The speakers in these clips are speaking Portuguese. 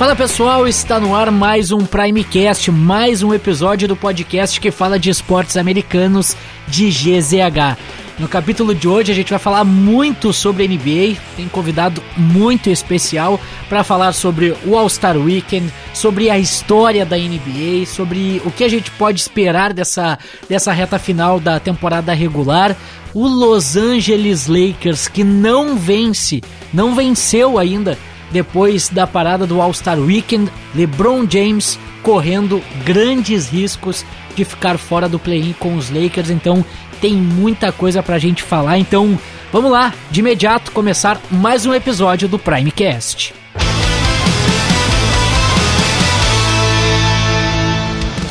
Fala pessoal, está no ar mais um Primecast, mais um episódio do podcast que fala de esportes americanos de GZH. No capítulo de hoje a gente vai falar muito sobre NBA, tem convidado muito especial para falar sobre o All-Star Weekend, sobre a história da NBA, sobre o que a gente pode esperar dessa, dessa reta final da temporada regular. O Los Angeles Lakers que não vence, não venceu ainda depois da parada do All-Star Weekend, LeBron James correndo grandes riscos de ficar fora do play-in com os Lakers, então tem muita coisa pra gente falar, então vamos lá, de imediato começar mais um episódio do Primecast.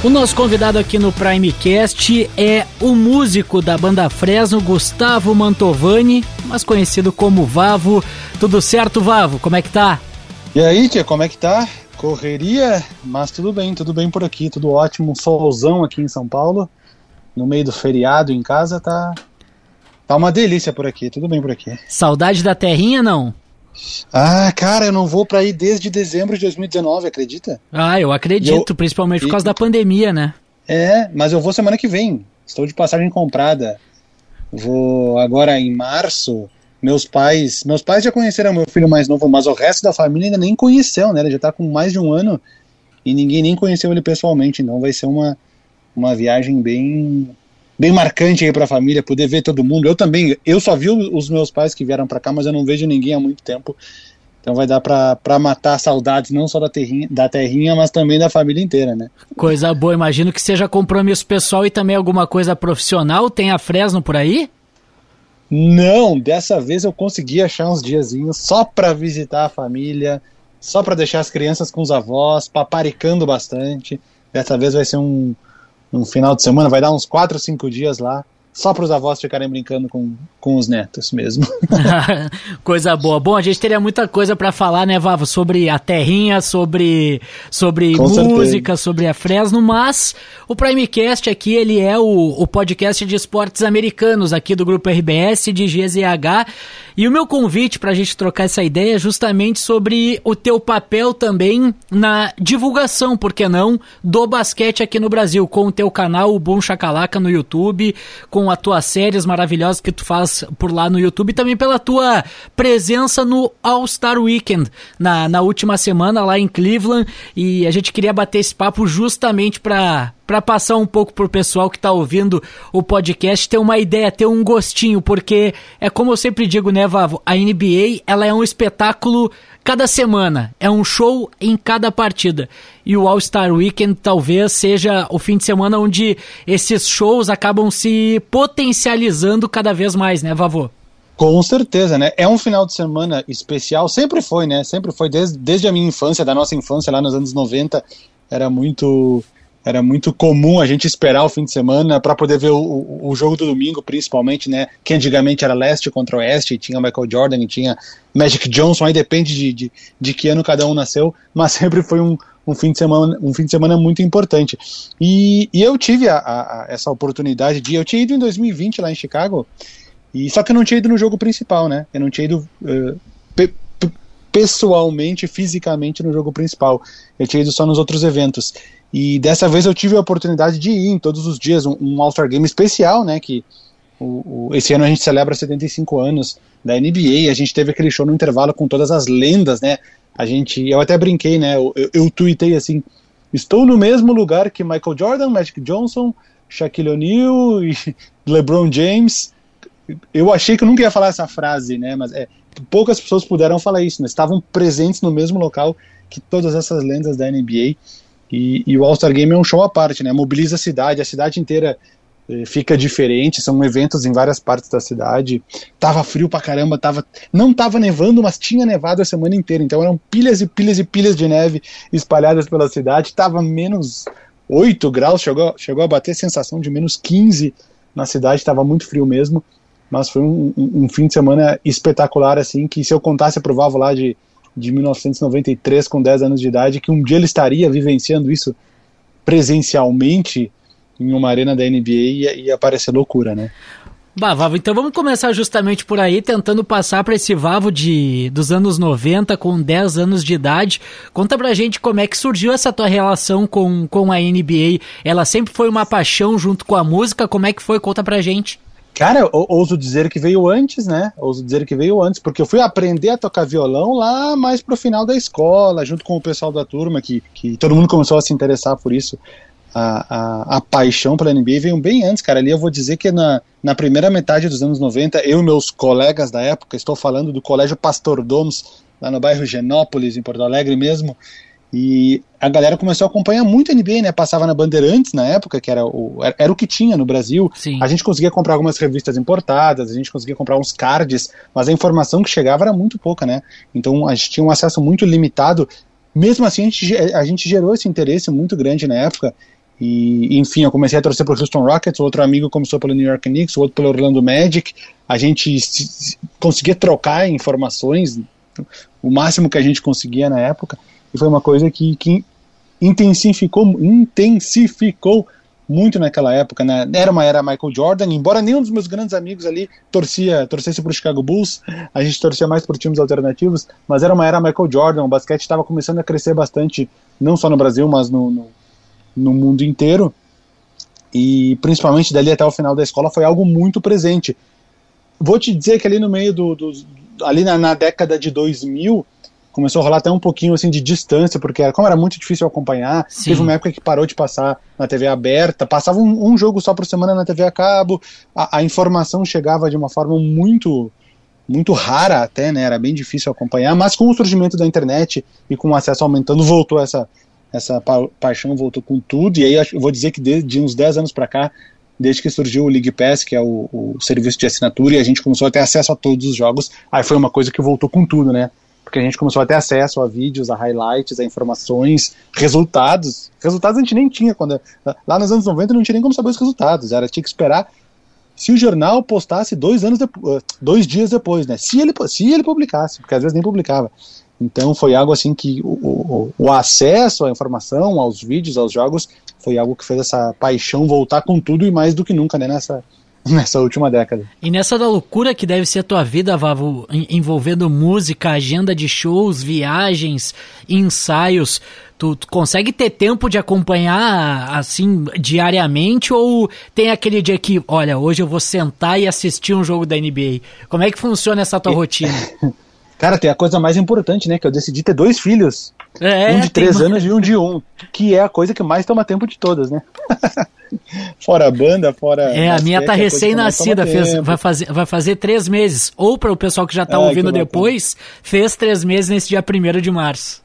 O nosso convidado aqui no Primecast é o músico da banda Fresno, Gustavo Mantovani, mais conhecido como Vavo. Tudo certo, Vavo? Como é que tá? E aí, tia, como é que tá? Correria, mas tudo bem, tudo bem por aqui, tudo ótimo. Solzão aqui em São Paulo, no meio do feriado em casa, tá, tá uma delícia por aqui, tudo bem por aqui. Saudade da terrinha, não? Ah, cara, eu não vou para aí desde dezembro de 2019, acredita? Ah, eu acredito, eu... principalmente por causa da pandemia, né? É, mas eu vou semana que vem. Estou de passagem comprada. Vou agora em março. Meus pais, meus pais já conheceram meu filho mais novo, mas o resto da família ainda nem conheceu, né? Ele já tá com mais de um ano e ninguém nem conheceu ele pessoalmente, então vai ser uma, uma viagem bem bem marcante aí para a família, poder ver todo mundo. Eu também, eu só vi os meus pais que vieram para cá, mas eu não vejo ninguém há muito tempo. Então vai dar para matar saudades não só da terrinha, da terrinha, mas também da família inteira, né? Coisa boa, imagino que seja compromisso pessoal e também alguma coisa profissional. Tem a Fresno por aí? Não, dessa vez eu consegui achar uns diazinhos só para visitar a família, só para deixar as crianças com os avós, paparicando bastante. Dessa vez vai ser um, um final de semana, vai dar uns 4 ou 5 dias lá só para os avós ficarem brincando com, com os netos mesmo. coisa boa. Bom, a gente teria muita coisa para falar, né, Vavo, sobre a terrinha, sobre, sobre música, certeza. sobre a Fresno, mas o Primecast aqui, ele é o, o podcast de esportes americanos aqui do Grupo RBS, de GZH, e o meu convite para a gente trocar essa ideia é justamente sobre o teu papel também na divulgação, por que não, do basquete aqui no Brasil, com o teu canal, o Boom Chacalaca no YouTube, com com as tuas séries maravilhosas que tu faz por lá no YouTube e também pela tua presença no All Star Weekend na, na última semana lá em Cleveland. E a gente queria bater esse papo justamente para para passar um pouco pro pessoal que está ouvindo o podcast ter uma ideia, ter um gostinho, porque é como eu sempre digo, né, Vavo, a NBA, ela é um espetáculo cada semana, é um show em cada partida. E o All-Star Weekend talvez seja o fim de semana onde esses shows acabam se potencializando cada vez mais, né, Vavô? Com certeza, né? É um final de semana especial, sempre foi, né? Sempre foi, desde, desde a minha infância, da nossa infância lá nos anos 90, era muito era muito comum a gente esperar o fim de semana para poder ver o, o, jogo do domingo, principalmente, né? Que antigamente era leste contra oeste, tinha Michael Jordan tinha Magic Johnson, aí depende de, de, de que ano cada um nasceu, mas sempre foi um, um fim de semana um fim de semana muito importante. E, e eu tive a, a, essa oportunidade de. Eu tinha ido em 2020 lá em Chicago, e só que eu não tinha ido no jogo principal, né? Eu não tinha ido. Uh, pessoalmente, fisicamente no jogo principal. Eu tinha ido só nos outros eventos. E dessa vez eu tive a oportunidade de ir em todos os dias, um, um All-Star Game especial, né? Que o, o, esse ano a gente celebra 75 anos da NBA, a gente teve aquele show no intervalo com todas as lendas, né? A gente, eu até brinquei, né? Eu, eu, eu tuitei assim: estou no mesmo lugar que Michael Jordan, Magic Johnson, Shaquille O'Neal e LeBron James. Eu achei que eu nunca ia falar essa frase, né? Mas é, poucas pessoas puderam falar isso, né? Estavam presentes no mesmo local que todas essas lendas da NBA. E, e o All-Star Game é um show à parte, né? Mobiliza a cidade, a cidade inteira eh, fica diferente, são eventos em várias partes da cidade. Tava frio pra caramba, tava, não tava nevando, mas tinha nevado a semana inteira, então eram pilhas e pilhas e pilhas de neve espalhadas pela cidade. Tava menos 8 graus, chegou, chegou a bater sensação de menos 15 na cidade, tava muito frio mesmo, mas foi um, um, fim de semana espetacular, assim, que se eu contasse pro Vavo lá de de 1993 com 10 anos de idade, que um dia ele estaria vivenciando isso presencialmente em uma arena da NBA ia, ia parecer loucura, né? Bah, Vavo, então vamos começar justamente por aí, tentando passar para esse Vavo de, dos anos 90, com 10 anos de idade. Conta pra gente como é que surgiu essa tua relação com, com a NBA. Ela sempre foi uma paixão junto com a música, como é que foi? Conta pra gente. Cara, eu ouso dizer que veio antes, né? Ouso dizer que veio antes, porque eu fui aprender a tocar violão lá mais pro final da escola, junto com o pessoal da turma, que, que todo mundo começou a se interessar por isso a, a, a, paixão pela NBA veio bem antes, cara. Ali eu vou dizer que na, na primeira metade dos anos 90, eu e meus colegas da época, estou falando do Colégio Pastor Domes, lá no bairro Genópolis, em Porto Alegre mesmo, e a galera começou a acompanhar muito a NBA, né? Passava na Bandeirantes na época, que era o, era o que tinha no Brasil. Sim. A gente conseguia comprar algumas revistas importadas, a gente conseguia comprar uns cards, mas a informação que chegava era muito pouca, né? Então a gente tinha um acesso muito limitado. Mesmo assim, a gente, a gente gerou esse interesse muito grande na época. E, enfim, eu comecei a torcer para o Houston Rockets, outro amigo começou pelo New York Knicks, outro pelo Orlando Magic. A gente conseguia trocar informações o máximo que a gente conseguia na época. E foi uma coisa que, que intensificou, intensificou muito naquela época, né? Era uma era Michael Jordan, embora nenhum dos meus grandes amigos ali torcia, torcesse para o Chicago Bulls, a gente torcia mais por times alternativos, mas era uma era Michael Jordan, o basquete estava começando a crescer bastante, não só no Brasil, mas no, no no mundo inteiro. E principalmente dali até o final da escola foi algo muito presente. Vou te dizer que ali no meio do. do ali na, na, década de 2000 começou a rolar até um pouquinho assim de distância, porque como era muito difícil acompanhar, Sim. teve uma época que parou de passar na TV aberta, passava um, um jogo só por semana na TV a cabo, a, a, informação chegava de uma forma muito muito rara até, né? Era bem difícil acompanhar, mas com o surgimento da internet e com o acesso aumentando, voltou essa essa pa paixão voltou com tudo, e aí eu vou dizer que desde uns 10 anos para cá, desde que surgiu o League Pass, que é o, o, serviço de assinatura, e a gente começou a ter acesso a todos os jogos, aí foi uma coisa que voltou com tudo, né? Porque a gente começou a ter acesso a vídeos, a highlights, a informações, resultados. Resultados a gente nem tinha quando. Lá nos anos 90 não tinha nem como saber os resultados, era tinha que esperar se o jornal postasse dois anos depois, dois dias depois, né? Se ele, se ele publicasse, porque às vezes nem publicava. Então foi algo assim que o, o, o, acesso à informação, aos vídeos, aos jogos, foi algo que fez essa paixão voltar com tudo e mais do que nunca né, nessa, nessa última década. E nessa da loucura que deve ser a tua vida, Vavo, envolvendo música, agenda de shows, viagens, ensaios, tu, tu, consegue ter tempo de acompanhar assim diariamente ou tem aquele dia que, olha, hoje eu vou sentar e assistir um jogo da NBA? Como é que funciona essa tua rotina? Cara, tem a coisa mais importante, né? Que eu decidi ter dois filhos. É, um de três tem... anos e um de um. Que é a coisa que mais toma tempo de todas, né? fora a banda, fora. É, a minha tá recém-nascida, vai, fazer, vai fazer três meses. Ou para o pessoal que já tá ouvindo depois, fez três meses nesse dia 1 de março.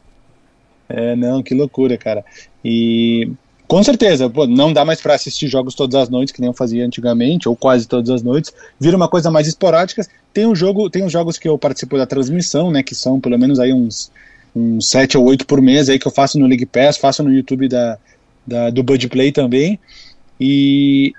É, não, que loucura, cara. E com certeza, pô, não dá mais para assistir jogos todas as noites, que nem eu fazia antigamente, ou quase todas as noites. Vira uma coisa mais esporádica. Tem um jogo, tem os jogos que eu participo da transmissão, né? Que são pelo menos aí uns, uns 7 ou 8 por mês aí que eu faço no League Pass, faço no YouTube da, da, do Bud Play também. E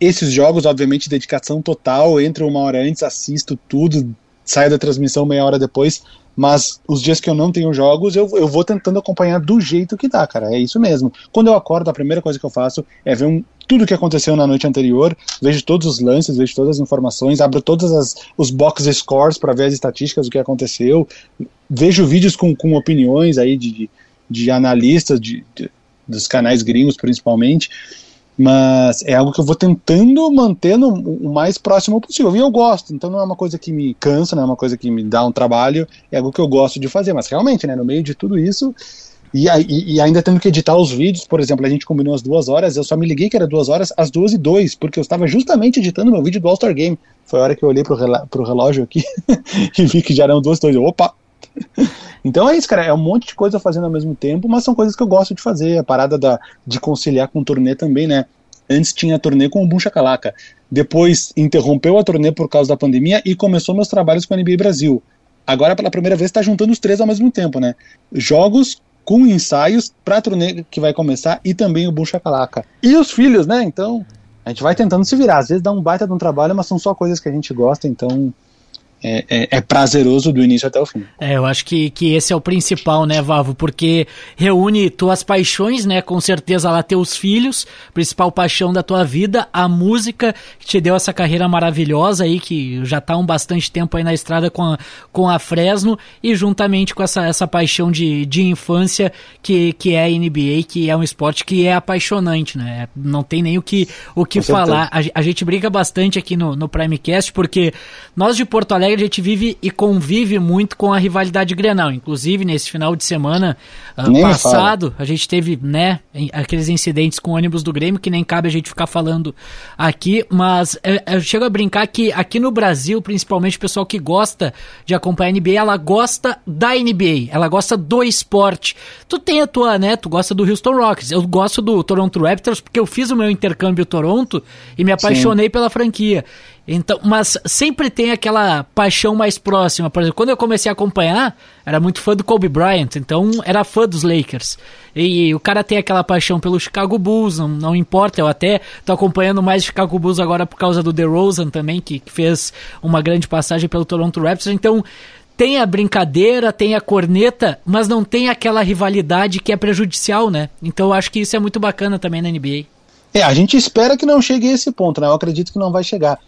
esses jogos, obviamente, dedicação total, entro uma hora antes, assisto tudo, saio da transmissão meia hora depois, mas os dias que eu não tenho jogos, eu, eu vou tentando acompanhar do jeito que dá, cara. É isso mesmo. Quando eu acordo, a primeira coisa que eu faço é ver um, tudo o que aconteceu na noite anterior, vejo todos os lances, vejo todas as informações, abro todos as, os box scores para ver as estatísticas do que aconteceu, vejo vídeos com, com opiniões aí de, de analistas de, de dos canais gringos principalmente mas é algo que eu vou tentando manter no, o mais próximo possível. E eu gosto, então não é uma coisa que me cansa, não é uma coisa que me dá um trabalho, é algo que eu gosto de fazer. Mas realmente, né, no meio de tudo isso, e, e, e, ainda tendo que editar os vídeos, por exemplo, a gente combinou as duas horas, eu só me liguei que era duas horas às duas e dois, porque eu estava justamente editando meu vídeo do All-Star Game. Foi a hora que eu olhei rela pro relógio aqui e vi que já eram duas, dois. Opa! Então é isso, cara. É um monte de coisa fazendo ao mesmo tempo, mas são coisas que eu gosto de fazer. A parada da, de conciliar com o turnê também, né? Antes tinha turnê com o Boom Shakalaka. Depois interrompeu a turnê por causa da pandemia e começou meus trabalhos com a NBA Brasil. Agora, pela primeira vez, está juntando os três ao mesmo tempo, né? Jogos com ensaios para a turnê que vai começar e também o Boom Shakalaka. E os filhos, né? Então, a gente vai tentando se virar. Às vezes dá um baita de um trabalho, mas são só coisas que a gente gosta, então é, é, é, prazeroso do início até o fim. É, eu acho que, que esse é o principal, né, Vavo? Porque reúne tuas paixões, né? Com certeza lá teus filhos, principal paixão da tua vida, a música que te deu essa carreira maravilhosa aí, que já tá um bastante tempo aí na estrada com a, com a Fresno, e juntamente com essa, essa paixão de, de infância que, que é a NBA, que é um esporte que é apaixonante, né? Não tem nem o que, o que falar. A, a, gente brinca bastante aqui no, no Primecast, porque nós de Porto Alegre a gente vive e convive muito com a rivalidade Grenal. Inclusive, nesse final de semana uh, passado, fala. a gente teve, né, aqueles incidentes com ônibus do Grêmio, que nem cabe a gente ficar falando aqui, mas eu, eu chego a brincar que aqui no Brasil, principalmente o pessoal que gosta de acompanhar a NBA, ela gosta da NBA, ela gosta do esporte. Tu tem a tua, né, tu gosta do Houston Rockets, eu gosto do Toronto Raptors porque eu fiz o meu intercâmbio Toronto e me apaixonei Sim. pela franquia. Então, mas sempre tem aquela paixão mais próxima. Por exemplo, quando eu comecei a acompanhar, era muito fã do Kobe Bryant, então era fã dos Lakers. E o cara tem aquela paixão pelo Chicago Bulls, não, não importa, eu até tô acompanhando mais Chicago Bulls agora por causa do DeRozan também, que, que fez uma grande passagem pelo Toronto Raptors. Então, tem a brincadeira, tem a corneta, mas não tem aquela rivalidade que é prejudicial, né? Então eu acho que isso é muito bacana também na NBA. É, a gente espera que não chegue a esse ponto, né? Eu acredito que não vai chegar.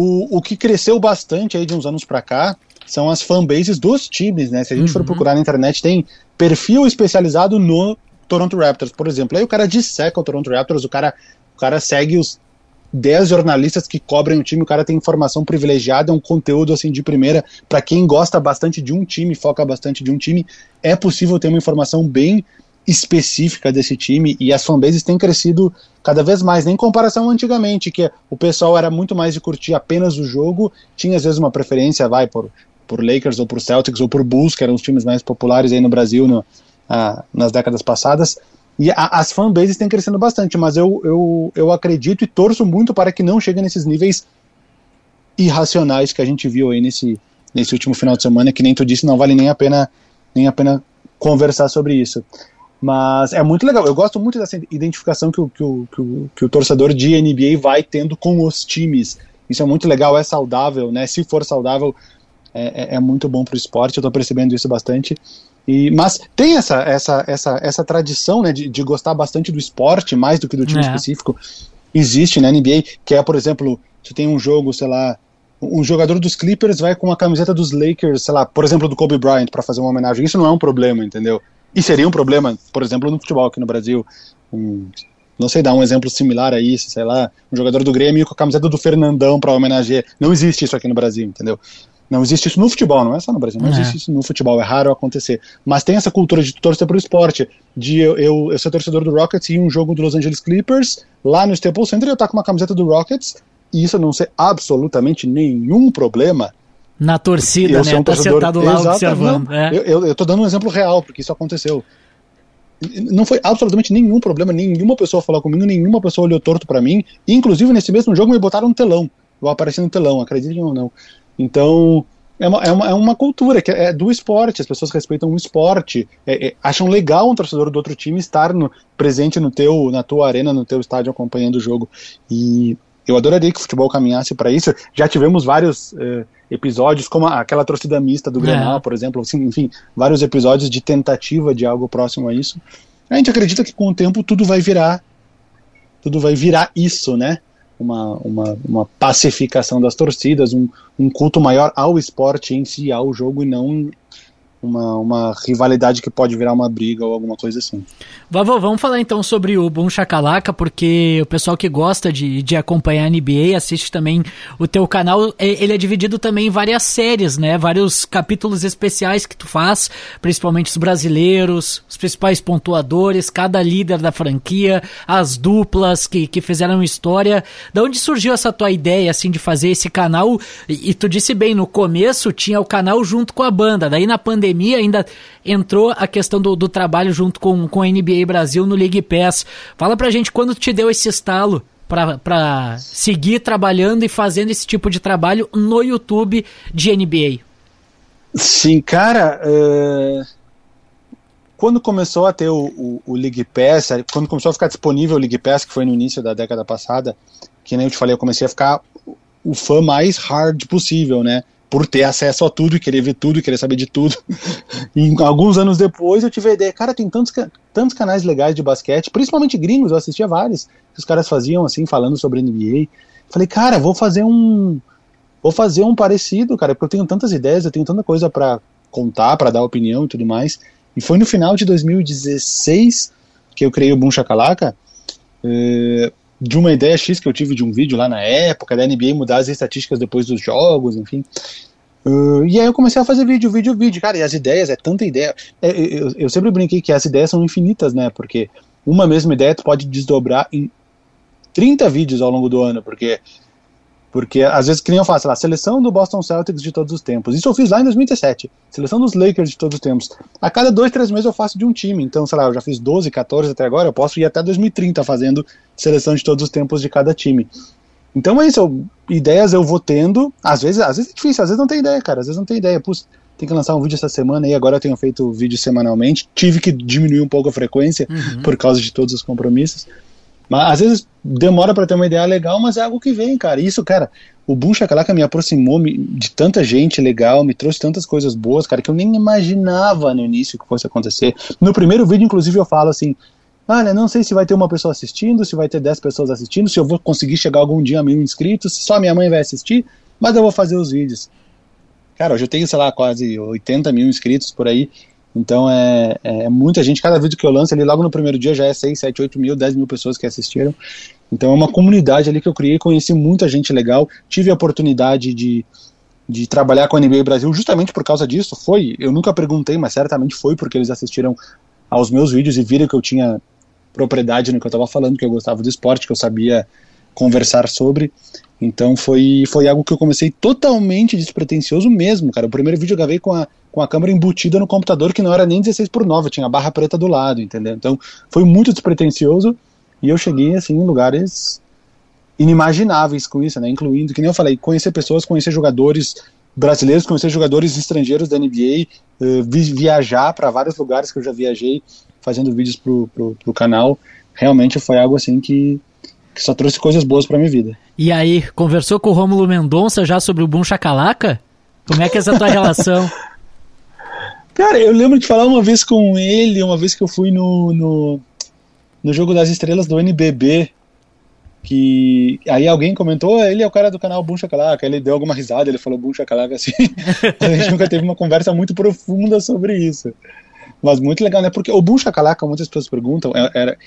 O, o que cresceu bastante aí de uns anos para cá são as fanbases dos times, né? Se a gente uhum. for procurar na internet, tem perfil especializado no Toronto Raptors, por exemplo. Aí o cara disseca o Toronto Raptors, o cara, o cara segue os 10 jornalistas que cobrem o time, o cara tem informação privilegiada, é um conteúdo assim de primeira. Para quem gosta bastante de um time, foca bastante de um time, é possível ter uma informação bem específica desse time e as fanbases têm crescido cada vez mais, nem em comparação antigamente, que o pessoal era muito mais de curtir apenas o jogo, tinha às vezes uma preferência, vai, por, por Lakers ou por Celtics ou por Bulls, que eram os times mais populares aí no Brasil no, ah, nas décadas passadas, e a, as fanbases têm crescendo bastante, mas eu, eu, eu acredito e torço muito para que não chegue nesses níveis irracionais que a gente viu aí nesse, nesse último final de semana, que nem tu disse, não vale nem a pena, nem a pena conversar sobre isso. Mas é muito legal. Eu gosto muito dessa identificação que o, que o, que o, que o torcedor de NBA vai tendo com os times. Isso é muito legal, é saudável, né? Se for saudável, é, é, é muito bom para o esporte. Eu estou percebendo isso bastante. E, mas tem essa, essa, essa, essa tradição né, de, de gostar bastante do esporte, mais do que do time é. específico. Existe na NBA, que é, por exemplo, se tem um jogo, sei lá, um jogador dos Clippers vai com a camiseta dos Lakers, sei lá, por exemplo, do Kobe Bryant, para fazer uma homenagem. Isso não é um problema, entendeu? E seria um problema, por exemplo, no futebol aqui no Brasil. Um, não sei dar um exemplo similar a isso, sei lá, um jogador do Grêmio com a camiseta do Fernandão para homenagear. Não existe isso aqui no Brasil, entendeu? Não existe isso no futebol, não é só no Brasil, não é. existe isso no futebol, é raro acontecer. Mas tem essa cultura de torcer pro esporte, de eu, eu, eu ser torcedor do Rockets e um jogo do Los Angeles Clippers, lá no Staples Center eu estar com uma camiseta do Rockets, e isso não ser absolutamente nenhum problema, na torcida, né? Um tá sentado lá exato, observando. Não, é. eu, eu tô dando um exemplo real, porque isso aconteceu. Não foi absolutamente nenhum problema, nenhuma pessoa falou comigo, nenhuma pessoa olhou torto para mim. Inclusive, nesse mesmo jogo, me botaram no telão. Eu apareci no telão, acreditem ou não. Então, é uma, é uma, é uma cultura que é do esporte, as pessoas respeitam o esporte, é, é, acham legal um torcedor do outro time estar no, presente no teu, na tua arena, no teu estádio acompanhando o jogo. E eu adoraria que o futebol caminhasse para isso. Já tivemos vários eh, episódios, como aquela torcida mista do Grenal, é. por exemplo, assim, enfim, vários episódios de tentativa de algo próximo a isso. A gente acredita que com o tempo tudo vai virar, tudo vai virar isso, né? Uma, uma, uma pacificação das torcidas, um, um culto maior ao esporte em si, ao jogo, e não uma, uma rivalidade que pode virar uma briga ou alguma coisa assim. Vavô, vamos falar então sobre o Boom Chacalaca, porque o pessoal que gosta de, de acompanhar a NBA assiste também o teu canal. Ele é dividido também em várias séries, né? Vários capítulos especiais que tu faz, principalmente os brasileiros, os principais pontuadores, cada líder da franquia, as duplas que, que fizeram história. Da onde surgiu essa tua ideia, assim, de fazer esse canal? E, e tu disse bem, no começo tinha o canal junto com a banda, daí na pandemia pandemia ainda entrou a questão do, do trabalho junto com, com a NBA Brasil no League Pass. Fala pra gente quando te deu esse estalo para seguir trabalhando e fazendo esse tipo de trabalho no YouTube de NBA. Sim, cara. Uh, quando começou a ter o, o, o, League Pass, quando começou a ficar disponível o League Pass, que foi no início da década passada, que nem eu te falei, eu comecei a ficar o fã mais hard possível, né? Por ter acesso a tudo e querer ver tudo e querer saber de tudo. E alguns anos depois eu tive a ideia, cara, tem tantos, tantos canais legais de basquete, principalmente gringos, eu assistia vários, que os caras faziam assim, falando sobre NBA. Falei, cara, vou fazer um vou fazer um parecido, cara, porque eu tenho tantas ideias, eu tenho tanta coisa para contar, para dar opinião e tudo mais. E foi no final de 2016 que eu criei o Boom Chacalaca, eh, de uma ideia X que eu tive de um vídeo lá na época, da NBA mudar as estatísticas depois dos jogos, enfim. Uh, e aí eu comecei a fazer vídeo, vídeo, vídeo. Cara, e as ideias, é tanta ideia. É, eu, eu, sempre brinquei que as ideias são infinitas, né? Porque uma mesma ideia tu pode desdobrar em 30 vídeos ao longo do ano, porque porque às vezes que nem eu faço lá, seleção do Boston Celtics de todos os tempos. Isso eu fiz lá em 2017. Seleção dos Lakers de todos os tempos. A cada dois, três meses eu faço de um time. Então, sei lá, eu já fiz 12, 14 até agora, eu posso ir até 2030 fazendo seleção de todos os tempos de cada time. Então é isso, eu, ideias eu vou tendo. Às vezes, às vezes é difícil, às vezes não tem ideia, cara. Às vezes não tem ideia. Putz, tem que lançar um vídeo essa semana e agora eu tenho feito vídeo semanalmente. Tive que diminuir um pouco a frequência uhum. por causa de todos os compromissos. Mas às vezes demora para ter uma ideia legal, mas é algo que vem, cara. Isso, cara, o Boom Shakalaka me aproximou de tanta gente legal, me trouxe tantas coisas boas, cara, que eu nem imaginava no início que fosse acontecer. No primeiro vídeo, inclusive, eu falo assim: olha, não sei se vai ter uma pessoa assistindo, se vai ter 10 pessoas assistindo, se eu vou conseguir chegar algum dia a mil inscritos, se só minha mãe vai assistir, mas eu vou fazer os vídeos. Cara, hoje eu tenho, sei lá, quase 80 mil inscritos por aí. Então é, é, muita gente, cada vídeo que eu lanço ali logo no primeiro dia já é 6, 7, 8 mil, 10 mil pessoas que assistiram. Então é uma comunidade ali que eu criei, conheci muita gente legal, tive a oportunidade de, de trabalhar com a NBA Brasil justamente por causa disso. Foi, eu nunca perguntei, mas certamente foi porque eles assistiram aos meus vídeos e viram que eu tinha propriedade no que eu estava falando, que eu gostava do esporte, que eu sabia conversar sobre. Então foi, foi algo que eu comecei totalmente despretensioso mesmo, cara. O primeiro vídeo eu gravei com a, com a câmera embutida no computador, que não era nem 16 por 9, tinha a barra preta do lado, entendeu? Então foi muito despretensioso e eu cheguei assim em lugares inimagináveis com isso, né? Incluindo, que nem eu falei, conhecer pessoas, conhecer jogadores brasileiros, conhecer jogadores estrangeiros da NBA, eh, viajar para vários lugares que eu já viajei fazendo vídeos pro, pro, pro canal. Realmente foi algo assim que que só trouxe coisas boas para minha vida. E aí, conversou com o Rômulo Mendonça já sobre o Boom Chacalaca? Como é que é essa tua relação? Cara, eu lembro de falar uma vez com ele, uma vez que eu fui no, no, no Jogo das Estrelas do NBB, que aí alguém comentou, ele é o cara do canal Boom Chacalaca, ele deu alguma risada, ele falou Boom Chacalaca assim. a gente nunca teve uma conversa muito profunda sobre isso. Mas muito legal, né? Porque o Boom Chacalaca, muitas pessoas perguntam, é, era,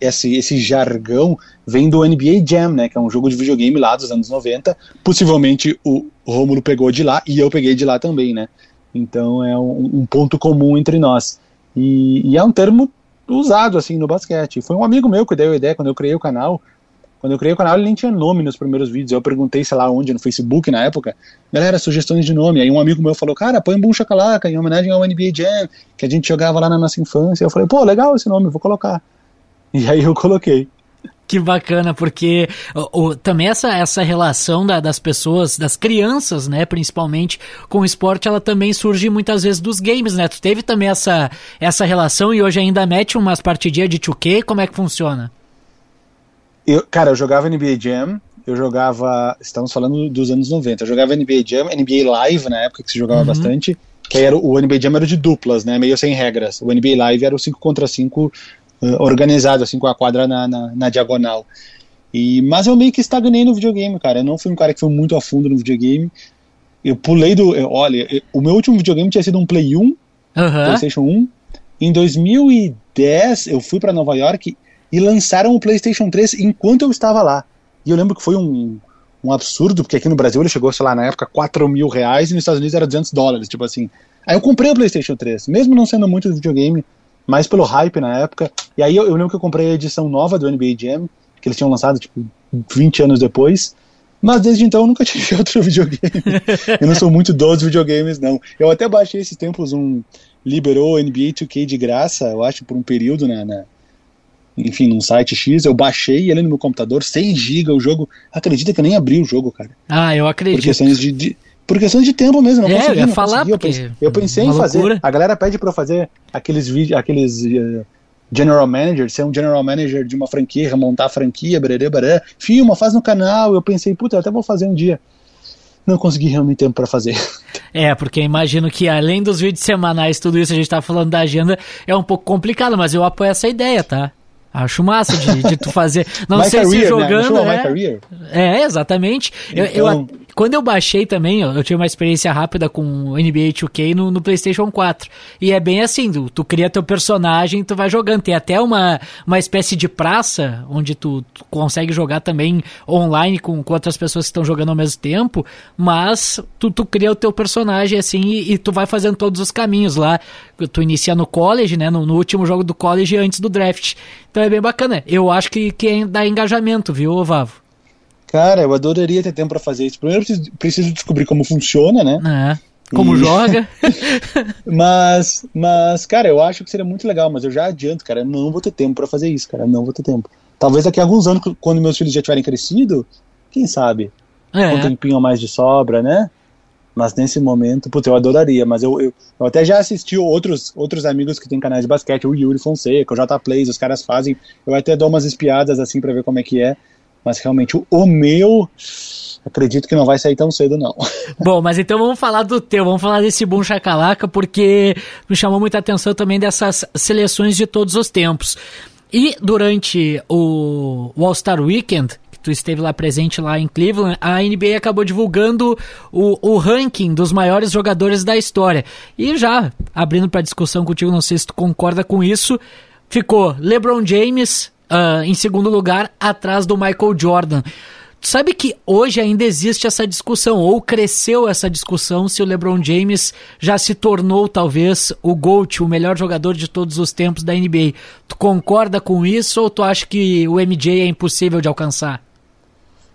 esse, esse jargão vem do NBA Jam, né, que é um jogo de videogame lá dos anos 90. Possivelmente o Rômulo pegou de lá e eu peguei de lá também, né? Então é um, um ponto comum entre nós. E, e, é um termo usado assim no basquete. Foi um amigo meu que deu a ideia quando eu criei o canal. Quando eu criei o canal, ele nem tinha nome nos primeiros vídeos. Eu perguntei, sei lá onde, no Facebook na época. Galera, sugestões de nome. Aí um amigo meu falou, cara, põe Boom Chacalaca em homenagem ao NBA Jam, que a gente jogava lá na nossa infância. Eu falei, pô, legal esse nome, vou colocar. E aí eu coloquei. Que bacana, porque o, o, também essa, essa relação da, das pessoas, das crianças, né, principalmente, com o esporte, ela também surge muitas vezes dos games, né? Tu teve também essa, essa relação e hoje ainda mete umas partidinhas de 2K, como é que funciona? Eu, cara, eu jogava NBA Jam, eu jogava, estamos falando dos anos 90, eu jogava NBA Jam, NBA Live na época que se jogava uhum. bastante, que era o NBA Jam era de duplas, né, meio sem regras. O NBA Live era o 5 contra 5 uh, organizado, assim, com a quadra na, na, na, diagonal. E, mas eu meio que estagnei no videogame, cara. Eu não fui um cara que foi muito a fundo no videogame. Eu pulei do. Eu, olha, eu, o meu último videogame tinha sido um Play 1, uhum. PlayStation 1. Em 2010, eu fui para Nova York e lançaram o PlayStation 3 enquanto eu estava lá. E eu lembro que foi um, um absurdo, porque aqui no Brasil ele chegou, sei lá, na época, 4 mil reais e nos Estados Unidos era 200 dólares, tipo assim. Aí eu comprei o PlayStation 3, mesmo não sendo muito videogame, mais pelo hype na época. E aí eu, eu, lembro que eu comprei a edição nova do NBA Jam, que eles tinham lançado, tipo, 20 anos depois. Mas desde então eu nunca tive outro videogame. eu não sou muito dos videogames, não. Eu até baixei esses tempos um. Liberou NBA 2K de graça, eu acho, por um período na, na enfim, num site X, eu baixei ele no meu computador, 100 GB o jogo. Acredita que eu nem abri o jogo, cara. Ah, eu acredito. Por questões de, de, por questões de tempo mesmo, não é, consegui, eu ia não falar consegui. Eu pensei, eu pensei em fazer. Loucura. A galera pede para eu fazer aqueles vídeos, aqueles uh, general manager, ser um general manager de uma franquia, remontar a franquia, bererê, bererê. Filma, faz no canal. Eu pensei, puta, eu até vou fazer um dia. não consegui reunir tempo para fazer. É, porque imagino que além dos vídeos semanais, tudo isso a gente tá falando da agenda, é um pouco complicado, mas eu apoio essa ideia, tá? Acho massa de, de tu fazer. Não sei career, se jogando. Né? É, é, exatamente. Então... Eu, eu, quando eu baixei também, eu, eu tive uma experiência rápida com o NBA 2K no, no, PlayStation 4. E é bem assim: tu, tu cria teu personagem tu vai jogando. Tem até uma, uma espécie de praça onde tu, tu consegue jogar também online com, com outras pessoas que estão jogando ao mesmo tempo. Mas tu, tu cria o teu personagem assim e, e tu vai fazendo todos os caminhos lá. Tu inicia no college, né? No, no último jogo do college antes do draft. Então é bem bacana. Eu acho que, que dá engajamento, viu, Vavo? Cara, eu adoraria ter tempo para fazer isso. Primeiro eu preciso, preciso, descobrir como funciona, né? É. Como joga. mas, mas, cara, eu acho que seria muito legal, mas eu já adianto, cara, não vou ter tempo para fazer isso, cara, não vou ter tempo. Talvez daqui a alguns anos, quando meus filhos já tiverem crescido, quem sabe? É. Um tempinho a mais de sobra, né? Mas nesse momento, putz, eu adoraria, mas eu, eu, eu, até já assisti outros, outros amigos que tem canais de basquete, o Yuri Fonseca, o J Plays, os caras fazem, eu até dou umas espiadas assim para ver como é que é, mas realmente o, o meu acredito que não vai sair tão cedo, não. Bom, mas então vamos falar do teu, vamos falar desse Boom Chacalaca, porque me chamou muita atenção também dessas seleções de todos os tempos. E durante o, All-Star Weekend, tu esteve lá presente lá em Cleveland, a NBA acabou divulgando o, o ranking dos maiores jogadores da história. E já, abrindo para discussão contigo, não sei se tu concorda com isso, ficou LeBron James, uh, em segundo lugar, atrás do Michael Jordan. Tu sabe que hoje ainda existe essa discussão, ou cresceu essa discussão, se o LeBron James já se tornou talvez o GOAT, o melhor jogador de todos os tempos da NBA. Tu concorda com isso ou tu acha que o MJ é impossível de alcançar?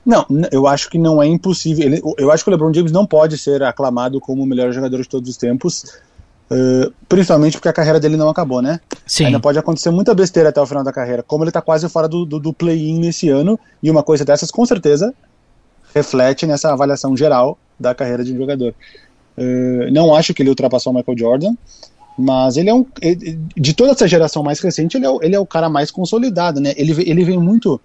Não, eu acho que não é impossível. eu acho que o LeBron James não pode ser aclamado como o melhor jogador de todos os tempos, Uh, principalmente porque a carreira dele não acabou, né? Sim. Ainda pode acontecer muita besteira até o final da carreira. Como ele tá quase fora do, do, do play-in nesse ano, e uma coisa dessas com certeza reflete nessa avaliação geral da carreira de um jogador. Uh, não acho que ele ultrapassou o Michael Jordan, mas ele é um. De toda essa geração mais recente, ele é, o, ele é o cara mais consolidado, né? Ele, ele vem muito.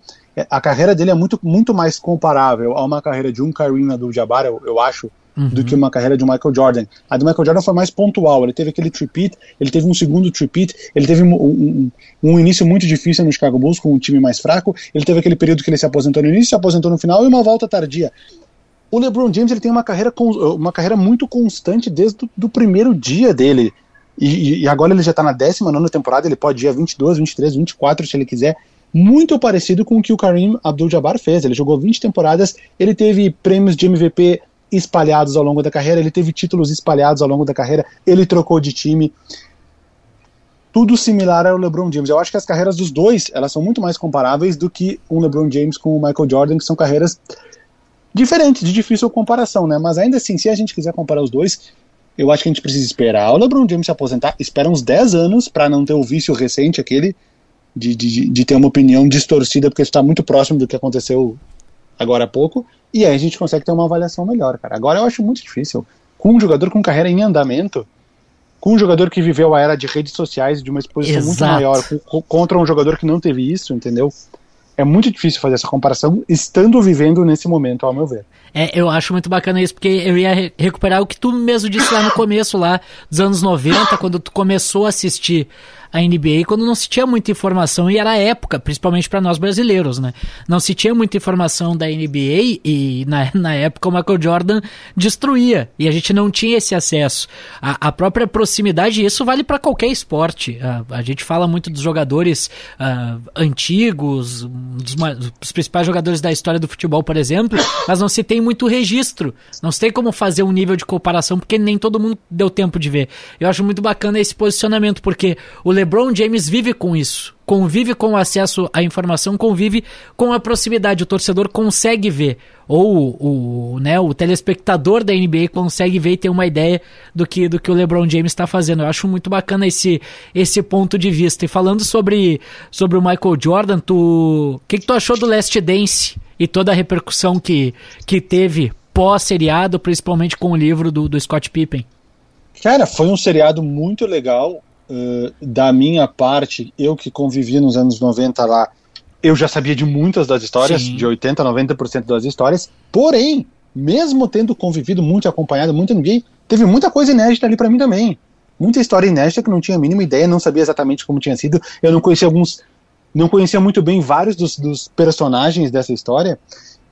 A carreira dele é muito, muito mais comparável a uma carreira de um Kareem Abdul-Jabbar, eu, eu acho, uhum. do que uma carreira de Michael Jordan. A do Michael Jordan foi mais pontual, ele teve aquele tripit, ele teve um segundo tripit, ele teve um, um, um, início muito difícil no Chicago Bulls com um time mais fraco, ele teve aquele período que ele se aposentou no início, se aposentou no final e uma volta tardia. O LeBron James ele tem uma carreira, uma carreira muito constante desde o primeiro dia dele. E, e agora ele já está na 19 temporada, ele pode ir a 22, 23, 24 se ele quiser muito parecido com o que o Kareem Abdul-Jabbar fez. Ele jogou 20 temporadas, ele teve prêmios de MVP espalhados ao longo da carreira, ele teve títulos espalhados ao longo da carreira, ele trocou de time. Tudo similar ao LeBron James. Eu acho que as carreiras dos dois, elas são muito mais comparáveis do que um LeBron James com o Michael Jordan, que são carreiras diferentes, de difícil comparação, né? Mas ainda assim, se a gente quiser comparar os dois, eu acho que a gente precisa esperar o LeBron James se aposentar, espera uns 10 anos para não ter o vício recente aquele de, de, de ter uma opinião distorcida, porque está muito próximo do que aconteceu agora há pouco, e aí a gente consegue ter uma avaliação melhor, cara. Agora eu acho muito difícil. Com um jogador com carreira em andamento, com um jogador que viveu a era de redes sociais de uma exposição Exato. muito maior, contra um jogador que não teve isso, entendeu? É muito difícil fazer essa comparação estando vivendo nesse momento, ao meu ver. É, eu acho muito bacana isso, porque eu ia re recuperar o que tu mesmo disse lá no começo, lá dos anos 90, quando tu começou a assistir a NBA quando não se tinha muita informação e era época, principalmente para nós brasileiros, né? Não se tinha muita informação da NBA e na, na época o Michael Jordan destruía e a gente não tinha esse acesso. A, a própria proximidade, isso vale para qualquer esporte. A, a, gente fala muito dos jogadores uh, antigos, dos, dos principais jogadores da história do futebol, por exemplo, mas não se tem muito registro. Não se tem como fazer um nível de comparação porque nem todo mundo deu tempo de ver. Eu acho muito bacana esse posicionamento porque o LeBron James vive com isso. Convive com o acesso à informação, convive com a proximidade. O torcedor consegue ver. Ou o, né, o telespectador da NBA consegue ver e ter uma ideia do que, do que o LeBron James está fazendo. Eu acho muito bacana esse, esse ponto de vista. E falando sobre, sobre o Michael Jordan. O que, que tu achou do Last Dance e toda a repercussão que, que teve pós-seriado, principalmente com o livro do, do Scott Pippen? Cara, foi um seriado muito legal. Uh, da minha parte, eu que convivi nos anos 90 lá, eu já sabia de muitas das histórias, Sim. de 80, 90% das histórias, porém, mesmo tendo convivido muito, acompanhado muito NBA, teve muita coisa inédita ali para mim também. Muita história inédita que não tinha a mínima ideia, não sabia exatamente como tinha sido. Eu não conhecia alguns, não conhecia muito bem vários dos, dos personagens dessa história.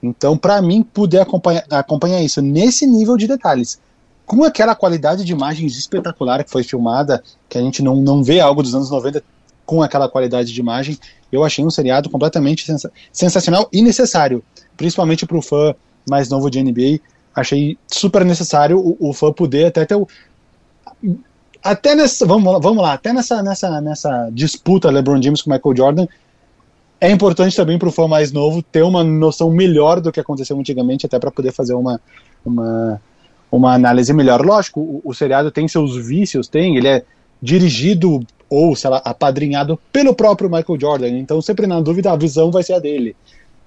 Então, para mim, poder acompanhar, acompanhar isso nesse nível de detalhes, com aquela qualidade de imagens espetacular que foi filmada, que a gente não, não vê algo dos anos 90 com aquela qualidade de imagem, eu achei um seriado completamente sens sensacional e necessário, principalmente para o fã mais novo de NBA. Achei super necessário o, o fã poder até ter o, até nessa, vamos, vamos lá, até nessa, nessa, nessa disputa LeBron James com Michael Jordan, é importante também para o fã mais novo ter uma noção melhor do que aconteceu antigamente, até para poder fazer uma, uma, uma análise melhor. Lógico, o, o, seriado tem seus vícios, tem, ele é dirigido ou, sei lá, apadrinhado pelo próprio Michael Jordan, então sempre na dúvida a visão vai ser a dele.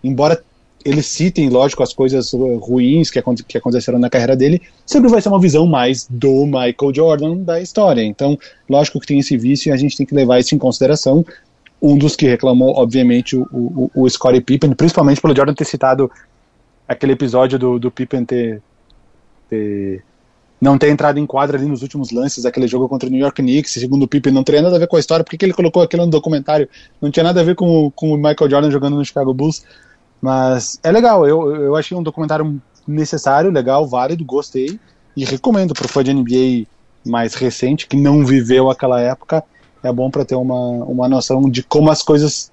Embora eles citem, lógico, as coisas ruins que, que aconteceram na carreira dele, sempre vai ser uma visão mais do Michael Jordan da história. Então, lógico que tem esse vício e a gente tem que levar isso em consideração. Um dos que reclamou, obviamente, o, o, o Scottie Pippen, principalmente pelo Jordan ter citado aquele episódio do, do Pippen ter, ter não ter entrado em quadra ali nos últimos lances daquele jogo contra o New York Knicks, segundo o Pippen, não teria nada a ver com a história, porque que ele colocou aquilo no documentário? Não tinha nada a ver com, com o Michael Jordan jogando no Chicago Bulls. Mas é legal, eu, eu achei um documentário necessário, legal, válido, gostei e recomendo para o fã de NBA mais recente, que não viveu aquela época, é bom para ter uma, uma noção de como as coisas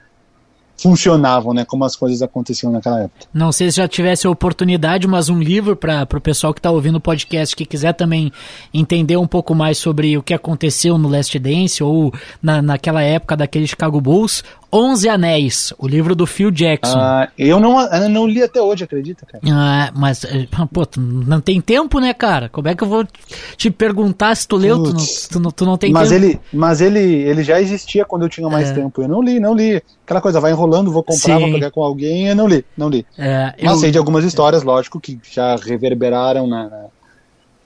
funcionavam, né? Como as coisas aconteciam naquela época. Não sei se já tivesse a oportunidade, mas um livro para o pessoal que está ouvindo o podcast que quiser também entender um pouco mais sobre o que aconteceu no Last Dance ou na, naquela época daquele Chicago Bulls. Onze Anéis, o livro do Phil Jackson. Ah, eu não, eu não li até hoje, acredita, cara? Ah, mas, eh, pô, não tem tempo, né, cara? Como é que eu vou te perguntar se tu leu? Tu não, tu, não, tu não tem mas tempo. Ele, mas ele, ele já existia quando eu tinha mais é. tempo. Eu não li, não li. Aquela coisa, vai enrolando, vou comprar, Sim. vou pegar com alguém, eu não li, não li. É, mas eu... sei de algumas histórias, lógico, que já reverberaram na, na,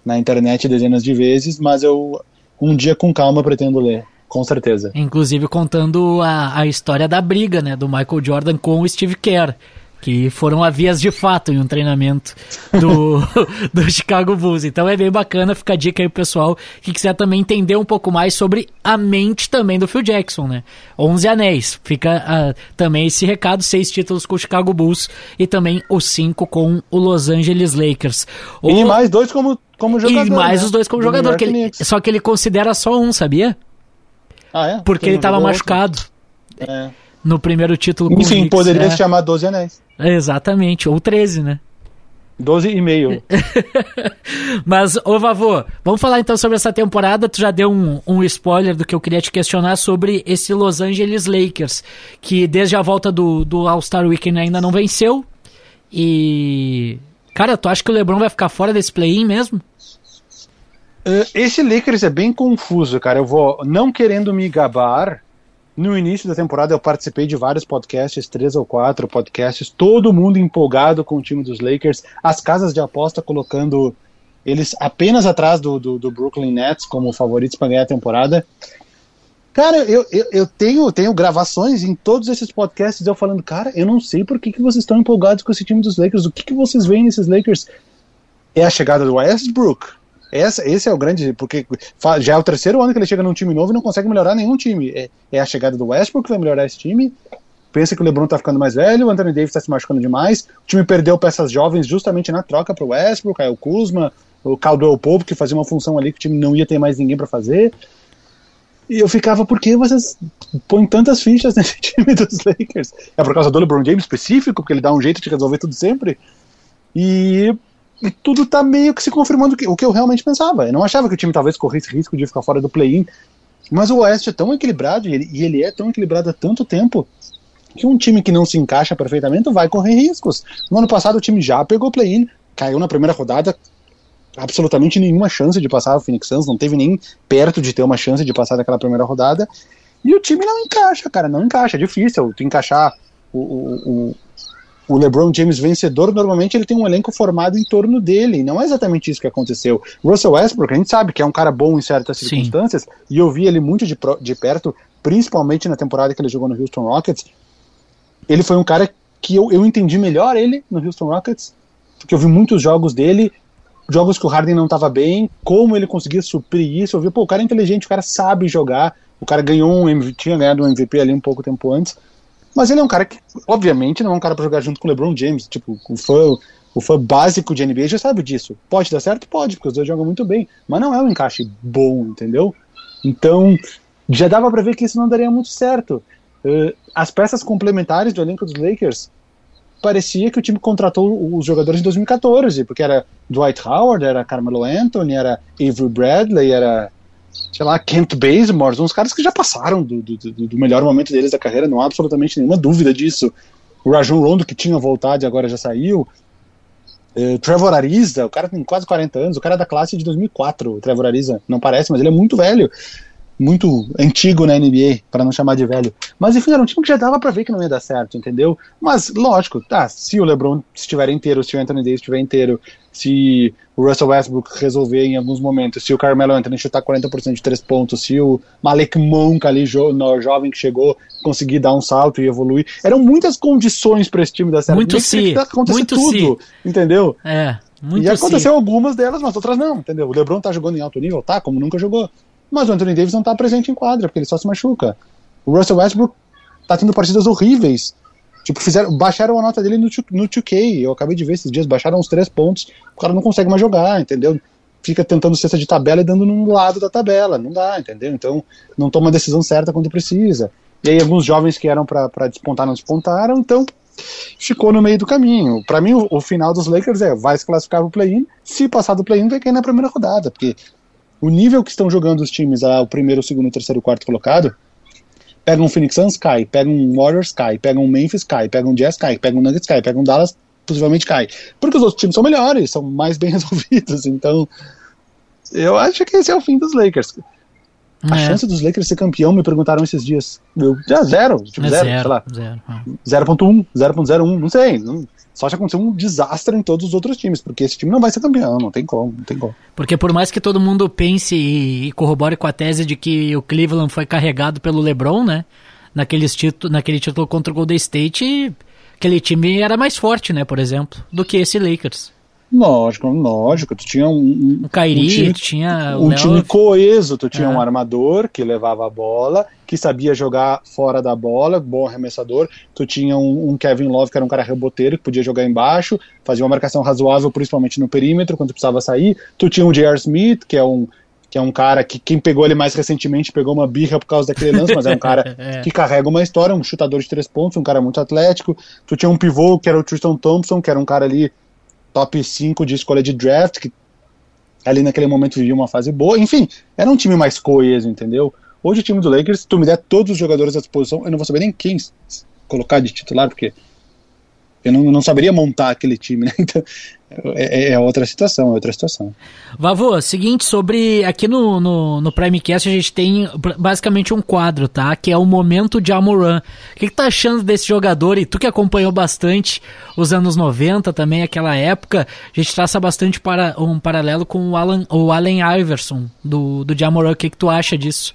na internet dezenas de vezes, mas eu um dia com calma pretendo ler. Com certeza. Inclusive contando a, a história da briga, né, do Michael Jordan com o Steve Kerr que foram a vias de fato em um treinamento do, do Chicago Bulls. Então é bem bacana, fica a dica aí pro pessoal que quiser também entender um pouco mais sobre a mente também do Phil Jackson, né? 11 anéis, fica uh, também esse recado, seis títulos com o Chicago Bulls e também os cinco com o Los Angeles Lakers. O... E mais dois como, como jogador. E mais né? os dois como do jogador, que ele, só que ele considera só um, sabia? Ah, é? Porque ele estava machucado. É. No primeiro título Enfim, poderia é. se chamar 12 Anéis. Exatamente, ou 13, né? 12 e meio. Mas, ô Vavô, vamos falar então sobre essa temporada. Tu já deu um, um spoiler do que eu queria te questionar sobre esse Los Angeles Lakers, que desde a volta do, do All-Star Weekend ainda não venceu. E. Cara, tu acha que o LeBron vai ficar fora desse play-in mesmo? Uh, esse Lakers é bem confuso, cara. Eu vou, não querendo me gabar, no início da temporada eu participei de vários podcasts, três ou quatro podcasts, todo mundo empolgado com o time dos Lakers, as casas de aposta colocando eles apenas atrás do, do, do Brooklyn Nets como favoritos para ganhar a temporada. Cara, eu, eu, eu, tenho, tenho gravações em todos esses podcasts eu falando, cara, eu não sei por que, que vocês estão empolgados com esse time dos Lakers, o que, que vocês veem nesses Lakers? É a chegada do Westbrook, essa, esse é o grande, porque já é o terceiro ano que ele chega num time novo e não consegue melhorar nenhum time. É, é a chegada do Westbrook que vai melhorar esse time. Pensa que o LeBron tá ficando mais velho, o Anthony Davis tá se machucando demais. O time perdeu peças jovens justamente na troca pro Westbrook, aí o Kuzma, o Caldwell Pope, que fazia uma função ali que o time não ia ter mais ninguém para fazer. E eu ficava, por que vocês põem tantas fichas nesse time dos Lakers? É por causa do LeBron James específico, porque ele dá um jeito de resolver tudo sempre? E e tudo tá meio que se confirmando que, o que eu realmente pensava. Eu não achava que o time talvez corresse risco de ficar fora do play-in, mas o Oeste é tão equilibrado, e ele, e ele é tão equilibrado há tanto tempo, que um time que não se encaixa perfeitamente vai correr riscos. No ano passado o time já pegou play-in, caiu na primeira rodada, absolutamente nenhuma chance de passar o Phoenix Suns, não teve nem perto de ter uma chance de passar daquela primeira rodada, e o time não encaixa, cara, não encaixa, é difícil tu encaixar o, o, o LeBron James vencedor, normalmente ele tem um elenco formado em torno dele. Não é exatamente isso que aconteceu. Russell Westbrook, a gente sabe que é um cara bom em certas Sim. circunstâncias, e eu vi ele muito de, de perto, principalmente na temporada que ele jogou no Houston Rockets. Ele foi um cara que eu, eu entendi melhor ele no Houston Rockets. porque eu vi muitos jogos dele, jogos que o Harden não estava bem, como ele conseguia suprir isso. Eu vi, pô, o cara é inteligente, o cara sabe jogar, o cara ganhou um MVP, tinha ganhado um MVP ali um pouco tempo antes. Mas ele é um cara que, obviamente, não é um cara para jogar junto com o LeBron James. Tipo, o fã, o fã básico de NBA já sabe disso. Pode dar certo? Pode, porque os dois jogam muito bem. Mas não é um encaixe bom, entendeu? Então, já dava para ver que isso não daria muito certo. Uh, as peças complementares do elenco dos Lakers parecia que o time contratou os jogadores em 2014, porque era Dwight Howard, era Carmelo Anthony, era Avery Bradley, era sei lá, Kent Bazemore, uns caras que já passaram do, do, do, melhor momento deles da carreira, não há absolutamente nenhuma dúvida disso. O Rajon Rondo, que tinha voltado e agora já saiu. Uh, Trevor Ariza, o cara tem quase 40 anos, o cara é da classe de 2004, o Trevor Ariza, não parece, mas ele é muito velho muito antigo na NBA, para não chamar de velho. Mas enfim, era um time que já dava para ver que não ia dar certo, entendeu? Mas lógico, tá, se o LeBron estiver inteiro, se o Anthony Davis estiver inteiro, se o Russell Westbrook resolver em alguns momentos, se o Carmelo Anthony chutar 40% de três pontos, se o Malek Monk ali, jo no, jovem que chegou, conseguir dar um salto e evoluir. Eram muitas condições para esse time dar certo. Muito sim. Muito tudo, si. entendeu? É. Muito e aconteceu sim. algumas delas, mas outras não, entendeu? O LeBron tá jogando em alto nível, tá, como nunca jogou. Mas o Anthony Davis não está presente em quadra, porque ele só se machuca. O Russell Westbrook está tendo partidas horríveis. Tipo, fizeram, baixaram a nota dele no, no 2K. Eu acabei de ver esses dias, baixaram uns três pontos. O cara não consegue mais jogar, entendeu? Fica tentando cesta de tabela e dando no lado da tabela. Não dá, entendeu? Então, não toma a decisão certa quando precisa. E aí, alguns jovens que eram para despontar não despontaram, então ficou no meio do caminho. Para mim, o, o, final dos Lakers é vai se classificar pro play-in. Se passar do play-in, vai cair na primeira rodada, porque o nível que estão jogando os times, ah, o primeiro, o segundo, o terceiro, o quarto colocado, pega um Phoenix Suns, cai, pega um Warriors, cai, pega um Memphis, cai, pega um Jazz, cai, pega um Nuggets, cai, pega um Dallas, possivelmente cai. Porque os outros times são melhores, são mais bem resolvidos, então eu acho que esse é o fim dos Lakers. A é. chance dos Lakers ser campeão, me perguntaram esses dias. Eu, já zero, tipo, é zero, zero, sei lá. 0.1, 0.01, não sei. Não, só se acontecer um desastre em todos os outros times, porque esse time não vai ser campeão, não tem como, não tem como. Porque por mais que todo mundo pense e, corrobore com a tese de que o Cleveland foi carregado pelo LeBron, né? Naquele título, naquele título contra o Golden State, aquele time era mais forte, né, por exemplo, do que esse Lakers. Lógico, lógico. Tu tinha um. Um Kairi, um time, tinha. Um time coeso. Tu tinha é. um armador que levava a bola, que sabia jogar fora da bola, bom arremessador. Tu tinha um, um, Kevin Love, que era um cara reboteiro, que podia jogar embaixo, fazia uma marcação razoável, principalmente no perímetro, quando precisava sair. Tu tinha o J.R. Smith, que é um. Que é um cara que quem pegou ele mais recentemente pegou uma birra por causa daquele lance, mas é um cara é. que carrega uma história, um chutador de três pontos, um cara muito atlético. Tu tinha um pivô que era o Tristan Thompson, que era um cara ali top 5 de escolha de draft, que ali naquele momento vivia uma fase boa. Enfim, era um time mais coeso, entendeu? Hoje o time do Lakers, se tu me der todos os jogadores à disposição, eu não vou saber nem quem colocar de titular, porque eu não, não saberia montar aquele time, né? Então, é, é, é, outra situação, é outra situação. Vavô, seguinte, sobre. Aqui no, no, no Primecast a gente tem basicamente um quadro, tá? Que é o momento de Amoran. O que, que tá achando desse jogador? E tu que acompanhou bastante os anos 90 também, aquela época, a gente traça bastante para, um paralelo com o, Alan, o Allen Iverson do, do Jamoran. O que, que tu acha disso?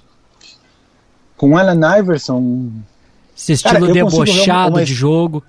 Com o Allen Iverson. Esse estilo Cara, debochado uma... de jogo.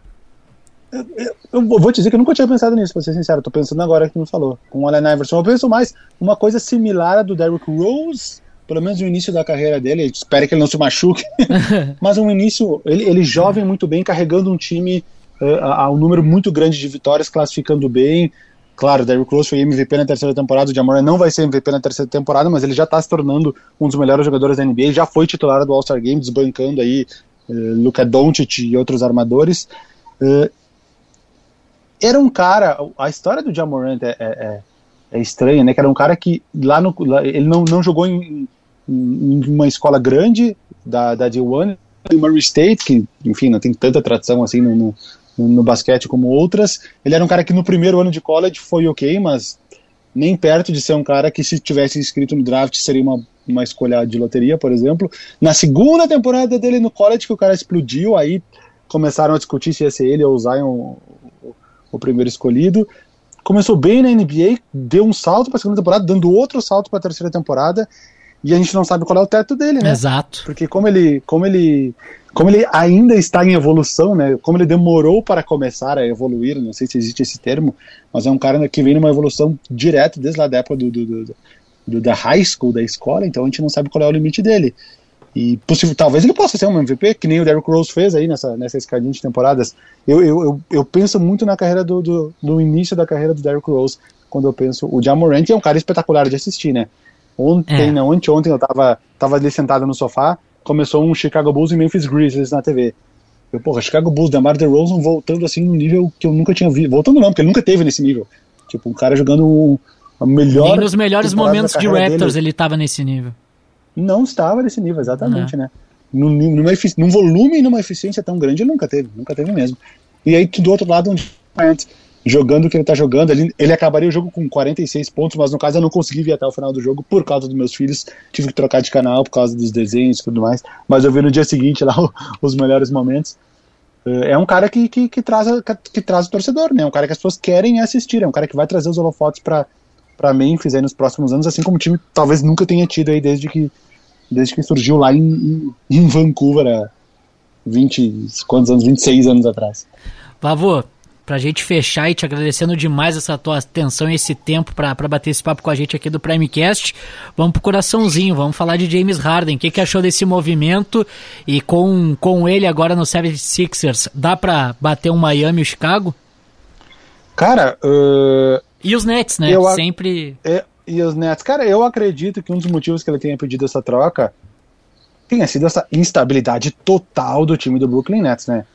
Eu, eu, vou te dizer que eu nunca tinha pensado nisso, pra ser sincero. Tô pensando agora que me falou. Com o Allen Iverson. Eu penso mais uma coisa similar à do Derrick Rose, pelo menos no início da carreira dele. Espero que ele não se machuque. Mas um início, ele, ele jovem muito bem, carregando um time uh, a um número muito grande de vitórias, classificando bem. Claro, Derrick Rose foi MVP na terceira temporada, o Jamoran não vai ser MVP na terceira temporada, mas ele já está se tornando um dos melhores jogadores da NBA, já foi titular do All-Star Game, desbancando aí uh, Luka Doncic e outros armadores. Uh, era um cara, a história do Jamorant é, é, é, é, estranha, né? Que era um cara que lá no, lá, ele não, não jogou em, em, uma escola grande da, da D1, em Murray State, que, enfim, não tem tanta tradição assim no, no, no, basquete como outras. Ele era um cara que no primeiro ano de college foi ok, mas nem perto de ser um cara que se tivesse inscrito no draft seria uma, uma escolha de loteria, por exemplo. Na segunda temporada dele no college que o cara explodiu, aí começaram a discutir se ia ser ele ou o Zion o primeiro escolhido. Começou bem na NBA, deu um salto para a segunda temporada, dando outro salto para a terceira temporada. e a gente não sabe qual é o teto dele, né? Exato. Porque como ele, como ele, como ele ainda está em evolução, né? Como ele demorou para começar a evoluir, não sei se existe esse termo, mas é um cara que vem numa evolução direta desde lá da época do, do, do, do da high school, da escola, então a gente não sabe qual é o limite dele. E possível, talvez ele possa ser um MVP, que nem o Derrick Rose fez aí nessa, nessa escadinha de temporadas. Eu, eu, eu, eu, penso muito na carreira do, do, no início da carreira do Derrick Rose, quando eu penso. O Jamorant é um cara espetacular de assistir, né? Ontem, é. não, anteontem eu tava, tava ali sentado no sofá, começou um Chicago Bulls e Memphis Grizzlies na TV. Eu, porra, Chicago Bulls, DeMar DeRozan voltando assim no nível que eu nunca tinha visto. Voltando não, porque ele nunca teve nesse nível. Tipo, um cara jogando o melhor... Nem nos melhores momentos de Raptors dele. ele tava nesse nível. Não estava nesse nível, exatamente, né? Num, numa, num volume e numa eficiência tão grande ele nunca teve, nunca teve mesmo. E aí do outro lado, um jogando o que ele tá jogando. Ele, ele acabaria o jogo com 46 pontos, mas no caso eu não consegui vir até o final do jogo por causa dos meus filhos. Tive que trocar de canal por causa dos desenhos e tudo mais. Mas eu vi no dia seguinte lá os melhores momentos. É um cara que, que, que, traz, que traz o torcedor, né? É um cara que as pessoas querem assistir. É um cara que vai trazer os holofotes para para Memphis aí nos próximos anos, assim como o time talvez nunca tenha tido aí desde que, desde que surgiu lá em, em, Vancouver há 20, quantos anos? 26 anos atrás. Pavô, pra gente fechar e te agradecendo demais essa tua atenção e esse tempo para bater esse papo com a gente aqui do Primecast. Vamos pro coraçãozinho, vamos falar de James Harden. O que, que achou desse movimento? E com, com ele agora no 76ers, dá pra bater um Miami e o Chicago? Cara, uh... E os Nets, né? Eu Sempre. É, e os Nets. Cara, eu acredito que um dos motivos que ele tenha pedido essa troca tenha sido essa instabilidade total do time do Brooklyn Nets, né?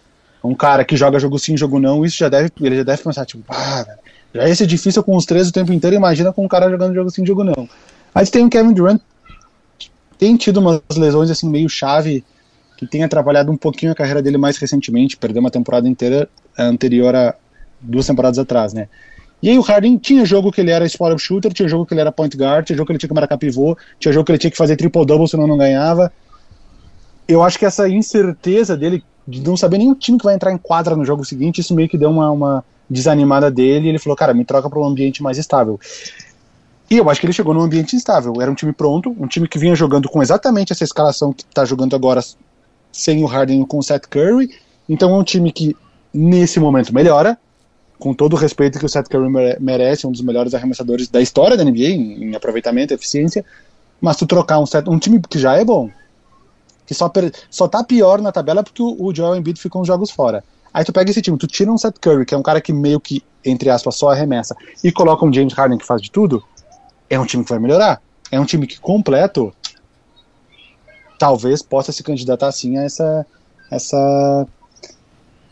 um cara que joga jogo sim, jogo não, isso já deve, ele já deve pensar, tipo, ah, já ia ser difícil com os três o tempo inteiro, imagina com um cara jogando jogo sim, jogo não. Aí tem o Kevin Durant, tem tido umas lesões assim meio chave, que tem atrapalhado um pouquinho a carreira dele mais recentemente, perdeu uma temporada inteira anterior a duas temporadas atrás, né? E aí o Harden tinha jogo que ele era spot shooter, tinha jogo que ele era point guard, tinha jogo que ele tinha que marcar pivô, tinha jogo que ele tinha que fazer triple-double senão não ganhava. Eu acho que essa incerteza dele de não saber nem o time que vai entrar em quadra no jogo seguinte, isso meio que deu uma, uma desanimada dele e ele falou, cara, me troca para um ambiente mais estável. E eu acho que ele chegou num ambiente instável. Era um time pronto, um time que vinha jogando com exatamente essa escalação que está jogando agora sem o Harden e com o Seth Curry. Então é um time que, nesse momento, melhora, com todo o respeito que o Seth Curry merece, um dos melhores arremessadores da história da NBA, em, em aproveitamento e eficiência. Mas tu trocar um, set, um time que já é bom, que só, per, só tá pior na tabela porque o, Joel Embiid ficou uns jogos fora. Aí tu pega esse time, tu tira um Seth Curry, que é um cara que meio que, entre aspas, só arremessa, e coloca um James Harden que faz de tudo, é um time que vai melhorar. É um time que completo talvez possa se candidatar sim a essa, essa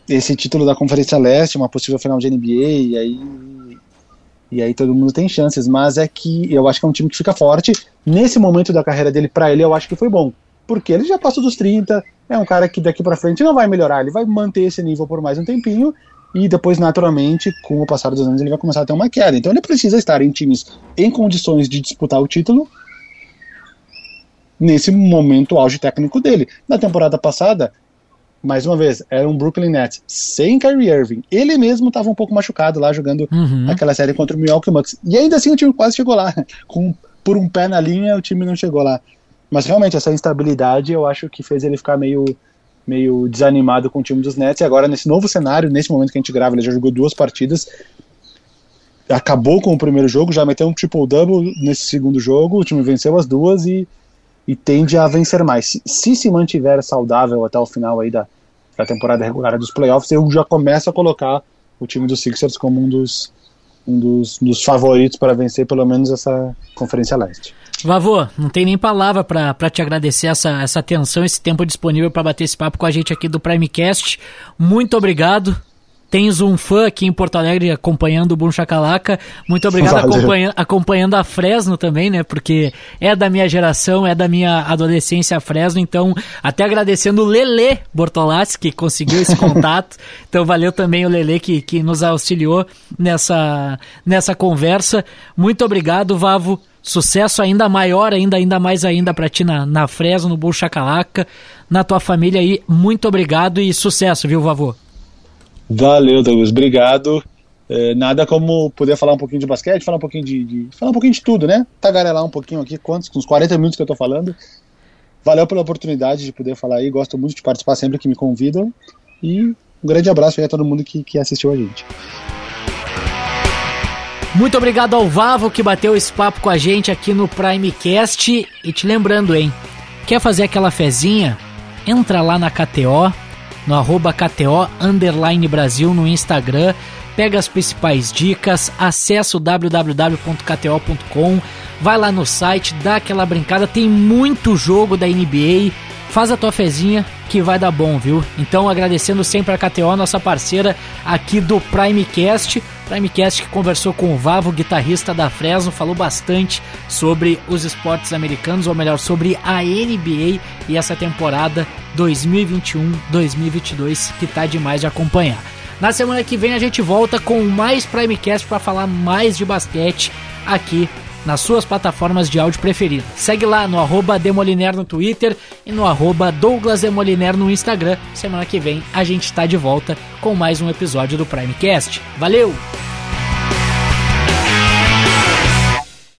esse título da Conferência Leste, uma possível final de NBA, e aí e aí todo mundo tem chances, mas é que eu acho que é um time que fica forte. Nesse momento da carreira dele, para ele, eu acho que foi bom porque ele já passou dos 30, é um cara que daqui para frente não vai melhorar, ele vai manter esse nível por mais um tempinho e depois, naturalmente, com o passar dos anos, ele vai começar a ter uma queda. Então ele precisa estar em times em condições de disputar o título nesse momento auge técnico dele. Na temporada passada, mais uma vez, era um Brooklyn Nets sem Kyrie Irving. Ele mesmo estava um pouco machucado lá jogando uhum. aquela série contra o Milwaukee Bucks. E ainda assim o time quase chegou lá. Com, por um pé na linha, o time não chegou lá. Mas realmente, essa instabilidade eu acho que fez ele ficar meio, meio desanimado com o time dos Nets. E agora, nesse novo cenário, nesse momento que a gente grava, ele já jogou duas partidas. Acabou com o primeiro jogo, já meteu um triple-double nesse segundo jogo. O time venceu as duas e, e tende a vencer mais. Se, se, mantiver saudável até o final aí da, da temporada regular dos playoffs, eu já começo a colocar o time dos Sixers como um dos, um dos, dos favoritos para vencer pelo menos essa Conferência Leste. Vavô, não tem nem palavra para te agradecer essa, essa atenção, esse tempo disponível para bater esse papo com a gente aqui do Primecast. Muito obrigado. Tens um fã aqui em Porto Alegre acompanhando o Boom Chacalaca. Muito obrigado acompanha, acompanhando a Fresno também, né? Porque é da minha geração, é da minha adolescência a Fresno. Então, até agradecendo o Lele Bortolassi, que conseguiu esse contato. então, valeu também o Lele que, que nos auxiliou nessa, nessa conversa. Muito obrigado, Vavo. Sucesso ainda maior, ainda, ainda mais ainda para ti na, na Fresno, no Bull Chacalaca, na tua família aí. Muito obrigado e sucesso, viu, Vavô? Valeu, Douglas. Obrigado. é, nada como poder falar um pouquinho de basquete, falar um pouquinho de, de, falar um pouquinho de tudo, né? Tagarelar um pouquinho aqui, quantos, uns 40 minutos que eu tô falando. Valeu pela oportunidade de poder falar aí, gosto muito de participar sempre que me convidam. E um grande abraço aí a todo mundo que, que assistiu a gente. Muito obrigado ao Vavo que bateu esse papo com a gente aqui no Primecast. E te lembrando, hein? Quer fazer aquela fezinha? Entra lá na KTO, no arroba KTO Brasil no Instagram. Pega as principais dicas, acessa o www.kto.com, vai lá no site, dá aquela brincada, tem muito jogo da NBA, faz a tua fezinha que vai dar bom, viu? Então agradecendo sempre a KTO, nossa parceira aqui do Primecast, Primecast que conversou com o Vavo, guitarrista da Fresno, falou bastante sobre os esportes americanos, ou melhor, sobre a NBA e essa temporada 2021-2022 que tá demais de acompanhar. Na semana que vem a gente volta com mais Primecast para falar mais de basquete aqui nas suas plataformas de áudio preferidas. Segue lá no arroba Demoliner no Twitter e no arroba Douglas Demoliner no Instagram. Semana que vem a gente está de volta com mais um episódio do Primecast. Valeu!